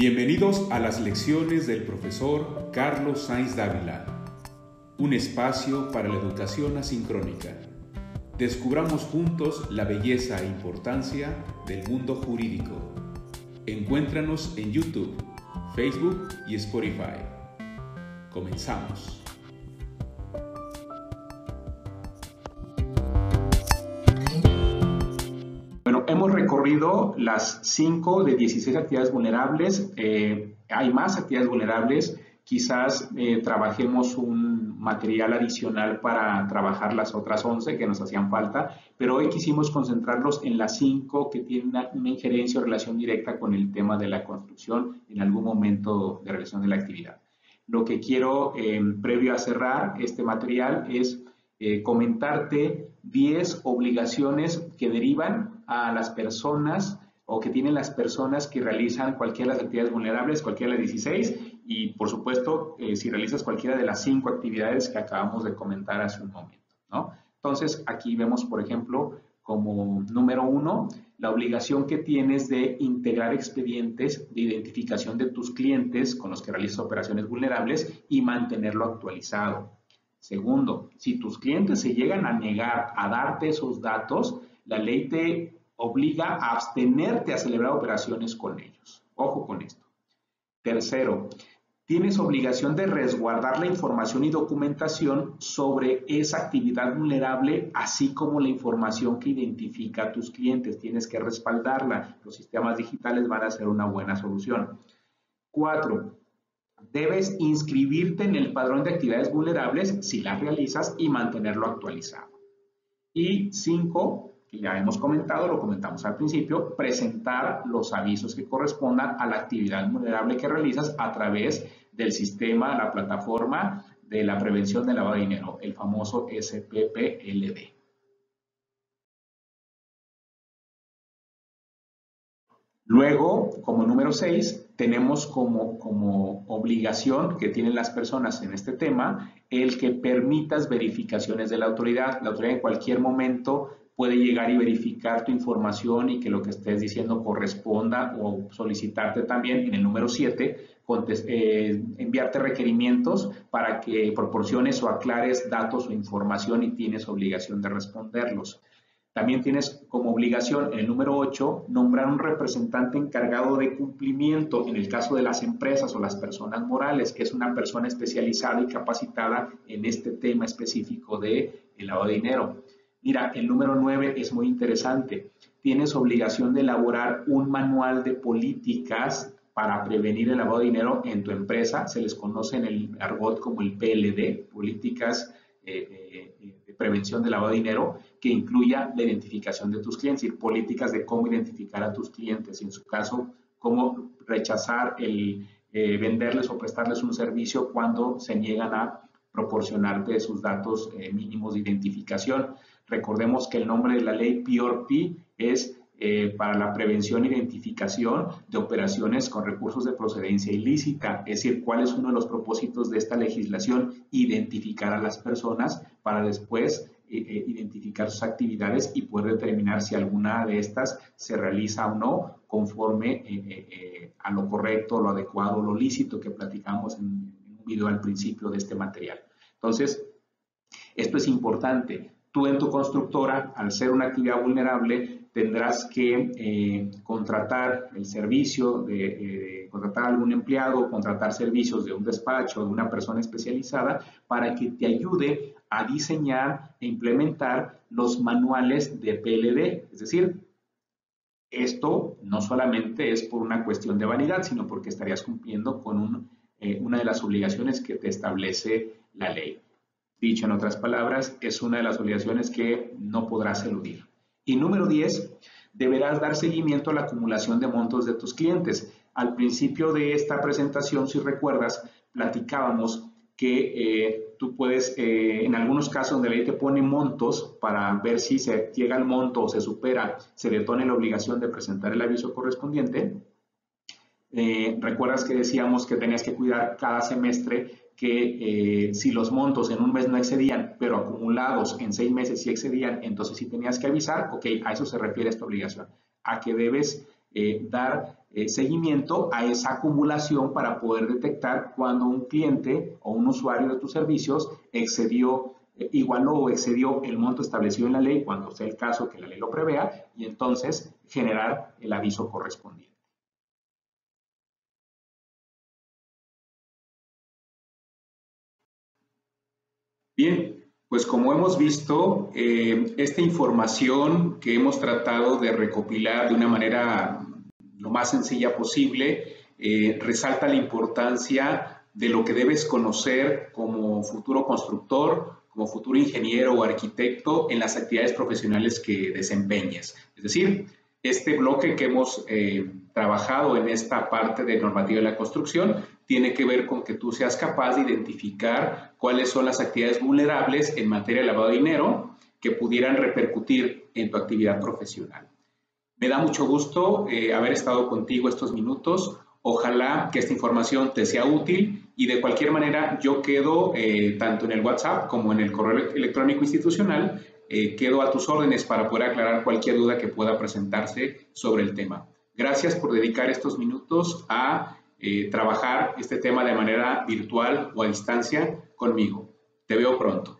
Bienvenidos a las lecciones del profesor Carlos Sainz Dávila, un espacio para la educación asincrónica. Descubramos juntos la belleza e importancia del mundo jurídico. Encuéntranos en YouTube, Facebook y Spotify. Comenzamos. Recorrido las 5 de 16 actividades vulnerables. Eh, hay más actividades vulnerables. Quizás eh, trabajemos un material adicional para trabajar las otras 11 que nos hacían falta, pero hoy quisimos concentrarlos en las 5 que tienen una, injerencia o relación directa con el tema de la construcción en algún momento de relación de la actividad. Lo que quiero, eh, previo a cerrar este material, es comentarte 10 obligaciones que derivan a las personas o que tienen las personas que realizan cualquiera de las actividades vulnerables, cualquiera de las 16, y por supuesto, eh, si realizas cualquiera de las cinco actividades que acabamos de comentar hace un momento, ¿no? Entonces, aquí vemos, por ejemplo, como número uno, la obligación que tienes de integrar expedientes de identificación de tus clientes con los que realizas operaciones vulnerables y mantenerlo actualizado. Segundo, si tus clientes se llegan a negar a darte esos datos, la ley te obliga a abstenerte a celebrar operaciones con ellos. Ojo con esto. Tercero, tienes obligación de resguardar la información y documentación sobre esa actividad vulnerable, así como la información que identifica a tus clientes. Tienes que respaldarla. Los sistemas digitales van a ser una buena solución. Cuatro, debes inscribirte en el padrón de actividades vulnerables si las realizas y mantenerlo actualizado. Y cinco, que ya hemos comentado, lo comentamos al principio, presentar los avisos que correspondan a la actividad vulnerable que realizas a través del sistema, la plataforma de la prevención del lavado de dinero, el famoso SPPLD. Luego, como número 6, tenemos como, como, obligación que tienen las personas en este tema el que permitas verificaciones de la autoridad. La autoridad en cualquier momento puede llegar y verificar tu información y que lo que estés diciendo corresponda o solicitarte también en el número 7, eh, enviarte requerimientos para que proporciones o aclares datos o información y tienes obligación de responderlos. También tienes como obligación en el número 8 nombrar un representante encargado de cumplimiento en el caso de las empresas o las personas morales, que es una persona especializada y capacitada en este tema específico de el lavado de dinero. Mira, el número 9 es muy interesante. Tienes obligación de elaborar un manual de políticas para prevenir el lavado de dinero en tu empresa. Se les conoce en el argot como el PLD, políticas eh, eh, de prevención del lavado de dinero, que incluya la identificación de tus clientes y políticas de cómo identificar a tus clientes. En su caso, cómo rechazar el eh, venderles o prestarles un servicio cuando se niegan a proporcionarte sus datos mínimos de identificación. Recordemos que el nombre de la ley PRP es eh, para la prevención e identificación de operaciones con recursos de procedencia ilícita, es decir, cuál es uno de los propósitos de esta legislación, identificar a las personas para después eh, eh, identificar sus actividades y poder determinar si alguna de estas se realiza o no conforme a lo correcto, lo adecuado, lo lícito que platicamos en, video al principio de este material. Entonces, esto es importante tú en tu constructora, al ser una actividad vulnerable, tendrás que eh, contratar el servicio de eh, contratar algún empleado, contratar servicios de un despacho, de una persona especializada, para que te ayude a diseñar e implementar los manuales de PLD. Es decir, esto no solamente es por una cuestión de vanidad, sino porque estarías cumpliendo con eh, de las obligaciones que te establece la ley. Dicho en otras palabras, es una de las obligaciones que no podrás eludir. Y número 10, deberás dar seguimiento a la acumulación de montos de tus clientes. Al principio de esta presentación, si recuerdas, platicábamos que eh, tú puedes, eh, en algunos casos donde la ley te pone montos para ver si se llega al monto o se supera, se detone la obligación de presentar el aviso correspondiente. Eh, recuerdas que decíamos que tenías que cuidar cada semestre que eh, si los montos en un mes no excedían, pero acumulados en seis meses sí excedían, entonces sí tenías que avisar, ok, a eso se refiere esta obligación, a que debes eh, dar seguimiento a esa acumulación para poder detectar cuando un cliente o un usuario de tus servicios excedió, igualó o excedió el monto establecido en la ley, cuando sea el caso que la ley lo prevea, y entonces generar el aviso correspondiente. Bien, pues como hemos visto, eh, esta información que hemos tratado de recopilar de una manera lo más sencilla posible, eh, resalta la importancia de lo que debes conocer como futuro constructor, como futuro ingeniero o arquitecto en las actividades profesionales que desempeñes. Es decir, este bloque que hemos eh, trabajado en esta parte de normativa de la construcción tiene que ver con que tú seas capaz de identificar cuáles son las actividades vulnerables en materia de lavado de dinero que pudieran repercutir en tu actividad profesional. Me da mucho gusto eh, haber estado contigo estos minutos. Ojalá que esta información te sea útil y de cualquier manera yo quedo eh, tanto en el WhatsApp como en el correo electrónico institucional, eh, quedo a tus órdenes para poder aclarar cualquier duda que pueda presentarse sobre el tema. Gracias por dedicar estos minutos a eh, trabajar este tema de manera virtual o a distancia conmigo. Te veo pronto.